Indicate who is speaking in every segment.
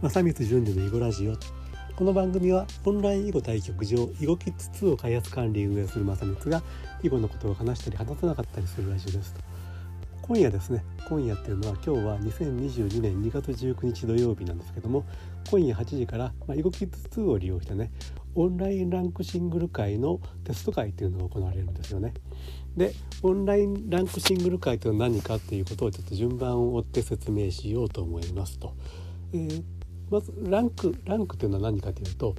Speaker 1: 正光淳二の囲碁ラジオこの番組はオンライン囲碁対局場囲碁キッズ2を開発管理運営する正光が囲碁のことを話したり話さなかったりするラジオです今夜ですね今夜っていうのは今日は2022年2月19日土曜日なんですけども今夜8時から、ま、囲碁キッズ2を利用してねオンラインランクシングル会のテスト会っていうのが行われるんですよね。でオンラインランクシングル会というのは何かっていうことをちょっと順番を追って説明しようと思いますと。えー、まずランクランクというのは何かというと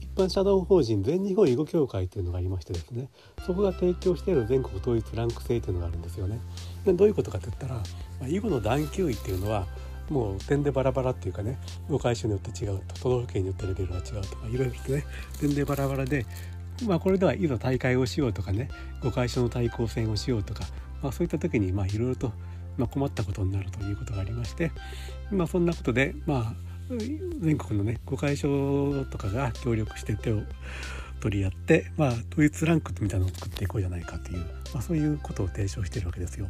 Speaker 1: 一般社団法人全日本囲碁協会というのがありましてですねそこが提供している全国統一ランク制というのがあるんですよね。でどういうことかといったら、まあ、囲碁の段級位っていうのはもう点でバラバラっていうかね誤解所によって違うと都道府県によってレベルが違うとかいろいろとね点でバラバラでまあこれではいざ大会をしようとかね誤解所の対抗戦をしようとか、まあ、そういった時にいろいろとまあ困ったことになるということがありましてまあそんなことでまあ全国のね誤解所とかが協力して手を取り合って、まあ、統一ランクみたいなのを作っていこうじゃないかという、まあ、そういうことを提唱しているわけですよ。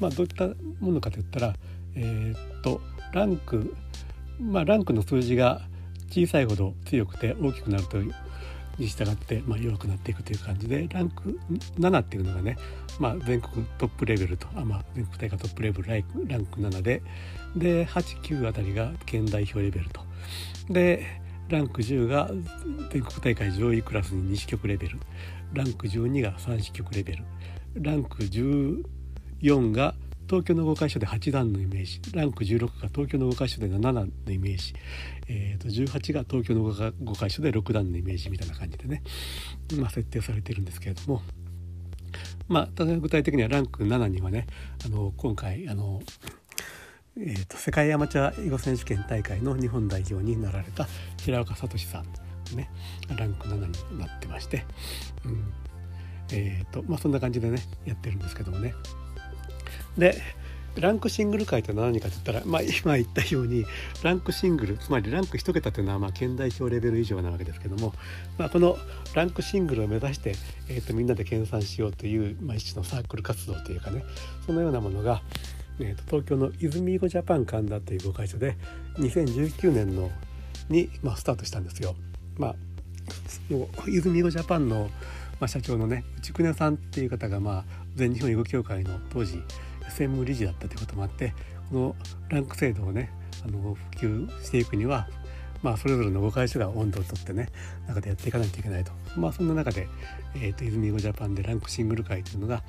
Speaker 1: まあ、どういったものかといったら、えー、っとランクまあランクの数字が小さいほど強くて大きくなるとに従って、まあ、弱くなっていくという感じでランク7っていうのがね、まあ、全国トップレベルとあ、まあ、全国大会トップレベルランク7でで89あたりが県代表レベルと。でランク10が全国大会上位クラスに西局レベル。ランク12が三子局レベル。ランク14が東京の5会所で8段のイメージランク16が東京の5会所で7段のイメージ、えー、と18が東京の5会所で6段のイメージみたいな感じでね、まあ、設定されているんですけれどもまあただ具体的にはランク7にはねあの今回あのえーと、世界アマチュア囲碁選手権大会の日本代表になられた平岡聡さんねランク7になってまして、うん。えーとまあ、そんな感じでねやってるんですけどもね。でランクシングル界とは何かといったら、まあ、今言ったようにランクシングルつまりランク1桁というのはまあ県代表レベル以上なわけですけども、まあ、このランクシングルを目指して、えー、とみんなで研鑽しようという、まあ、一種のサークル活動というかねそのようなものが、えー、と東京の泉囲碁ジャパン神田という碁会所で2019年のに、まあ、スタートしたんですよ。まあ、泉囲ジャパンの、まあ、社長のね内久根さんっていう方が、まあ、全日本囲碁協会の当時専務理事だったということもあってこのランク制度をねあの普及していくにはまあ、それぞれの5会所が温度をとってね中でやっていかないといけないと、まあ、そんな中で、えーと、泉ゴジャパンでランクシングル会というのが、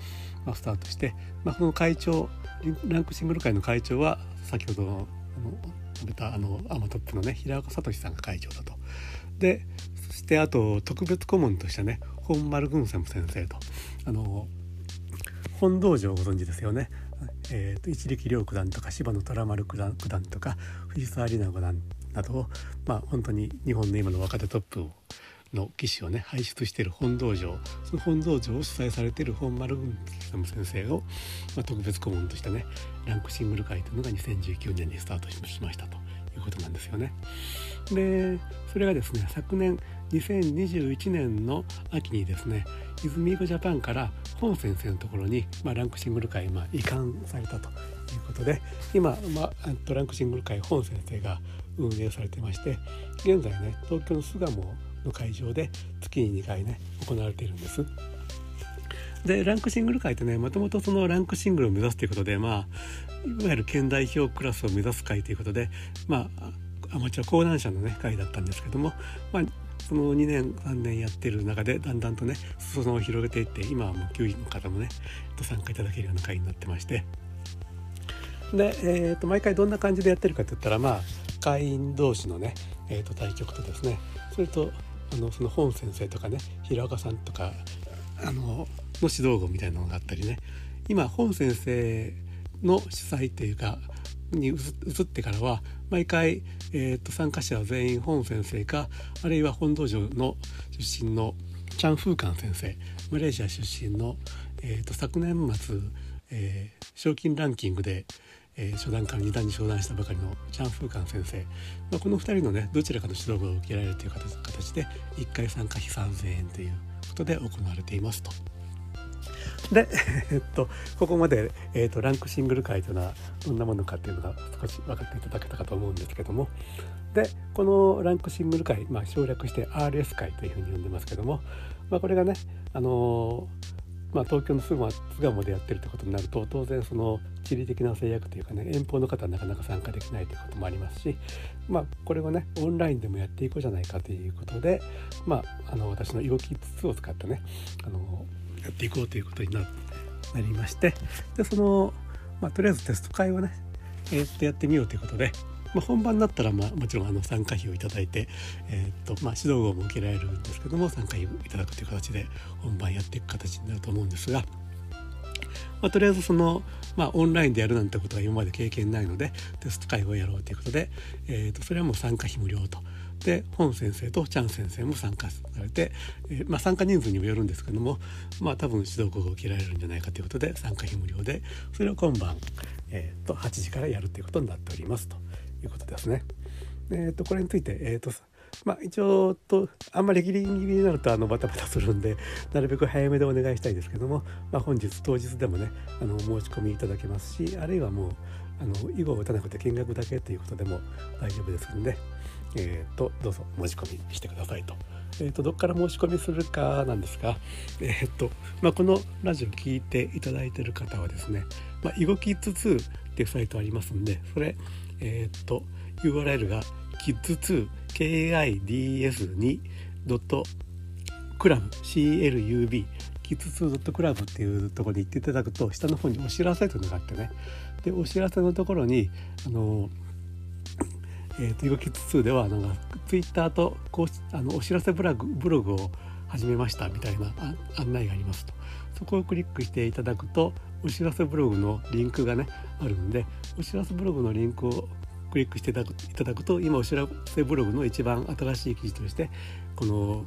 Speaker 1: まあ、スタートして、まあ、この会長ランクシングル会の会長は先ほどの述べたあのアマトップのね平岡聡さんが会長だと。でそしてあと特別顧問としてね本丸軍専先生と。あの本道場をご存知ですよね。えーと、一力遼九段とか芝野虎丸九段九段とか藤沢里菜五段などを、まあ、本当に日本の今の若手トップの棋士をね輩出している本道場その本道場を主催されている本丸先生を、まあ、特別顧問としてねランクシングル会というのが2019年にスタートしましたということなんですよね。でそれがですね昨年2021年の秋にですね泉囲碁ジャパンから本先生のところに、まあ、ランクシングル会、まあ、移管されたということで今、まあ、ランクシングル会本先生が運営されてまして現在ね東京の巣鴨の会場で月に2回ね行われているんです。でランクシングル会ってねもともとそのランクシングルを目指すということでまあいわゆる県代表クラスを目指す会ということでまあアマチュア講談社のね会だったんですけども、まあ、その2年3年やってる中でだんだんとね裾野を広げていって今はもう球児の方もねご参加いただけるような会になってまして。で、えー、と毎回どんな感じでやってるかって言ったらまあ会員同士のね、えー、と対局とですねそれとあのその本先生とかね平岡さんとかあのの指導碁みたいなのがあったりね。今本先生の主催っていうかに移ってからは毎回、えー、と参加者は全員本先生かあるいは本道場の出身のチャン・フーカン先生マレーシア出身の、えー、と昨年末、えー、賞金ランキングでえー、初段から2段に昇段したばかりのチャン・フーカン先生、まあ、この2人のねどちらかの指導部を受けられるという形で1回参加費3000円ということで行われていますと。で、えっと、ここまで、えっと、ランクシングル会というのはどんなものかっていうのが少し分かっていただけたかと思うんですけども。でこのランクシングル会、まあ、省略して RS 会というふうに呼んでますけども、まあ、これがね、あのまあ、東京の巣鴨でやってるってことになると当然その地理的な制約というかね遠方の方はなかなか参加できないということもありますし、まあ、これをねオンラインでもやっていこうじゃないかということで、まあ、あの私の動きつつを使ってねあのやっていこうということになりましてでその、まあ、とりあえずテスト会はね、えー、っとやってみようということで、まあ、本番だったら、まあ、もちろんあの参加費をいただいて、えー、っとまあ、指導号も受けられるんですけども参加費をいただくという形で本番やっていく形になると思うんですが。まあ、とりあえずその、まあ、オンラインでやるなんてことは今まで経験ないのでテスト会をやろうということで、えー、とそれはもう参加費無料と。で本先生とチャン先生も参加されて、えー、まあ、参加人数にもよるんですけども、まあ、多分指導校が受けられるんじゃないかということで参加費無料でそれを今晩、えー、と8時からやるということになっておりますということですね。えー、とこれについて、えーとまあ、一応とあんまりギリギリになるとあのバタバタするんで なるべく早めでお願いしたいですけども、まあ、本日当日でもねあの申し込みいただけますしあるいはもうあの囲碁を打たなくて見学だけということでも大丈夫ですので、えーと、どうぞ申し込みしてくださいと。えーと、どっから申し込みするかなんですが、えーとまあ、このラジオ聞いていただいている方はですね「まあ、囲碁キッズ2」っていうサイトありますんでそれ、え、ー、と URL が kids2 kidf2club キッズ2 .club っていうところに行っていただくと下の方にお知らせというのがあってね。でお知らせのところにあのえーと、囲碁キッズ2ではなんかツイッターとこうあのお知らせブログブログを始めましたみたいな案内がありますと。そこをクリックしていただくとお知らせブログのリンクがねあるんでお知らせブログのリンクをクリックしていただくと今お知らせブログの一番新しい記事としてこの、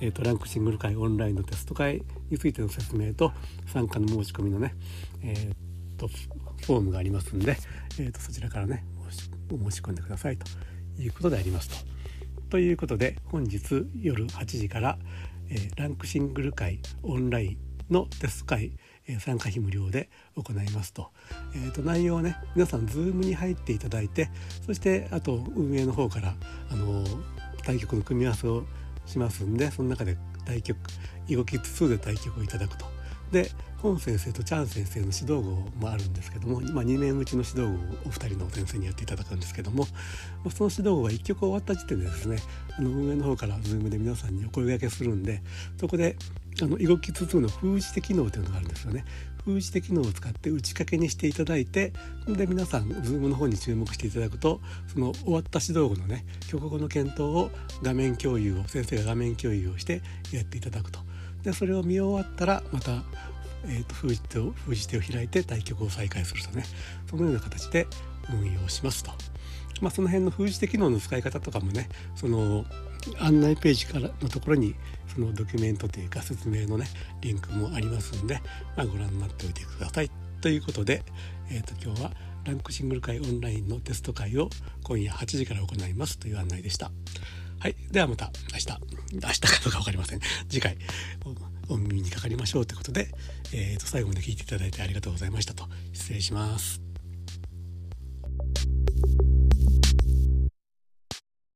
Speaker 1: えーと、ランクシングル会オンラインのテスト会についての説明と参加の申し込みのね、えーと、フォームがありますんで、えーと、そちらからね申し込んでくださいということでありますと。ということで本日夜8時から、えー、ランクシングル会オンラインのテスト会参加費無料で行いますと,、えー、と内容はね皆さん Zoom に入っていただいてそしてあと運営の方からあの対局の組み合わせをしますんでその中で対局囲碁キッズ2で対局をいただくと。で本先生とチャン先生の指導号もあるんですけども今2年うちの指導号をお二人の先生にやっていただくんですけどもその指導号が1曲終わった時点でですねあの運営の方から Zoom で皆さんにお声がけするんでそこであの囲碁キッズ2の封じ手機能というのがあるんですよね。封じ手機能を使って打ち掛けにしていただいてで皆さん Zoom の方に注目していただくとその終わった指導後のね局後の検討を画面共有を先生が画面共有をしてやっていただくと。でそれを見終わったらまたえーと、封じ手を封じ手を開いて対局を再開するとねそのような形で運用しますと。まあ、その辺の封じ手機能の使い方とかもねその案内ページからのところにそのドキュメントというか説明のねリンクもありますんで、まあ、ご覧になっておいてください。ということで、えー、と今日はランクシングル会オンラインのテスト会を今夜8時から行いますという案内でした。はい。ではまた明日、明日かどうか分かりません。次回お耳にかかりましょうということで、えー、と最後まで聞いていただいてありがとうございましたと失礼します。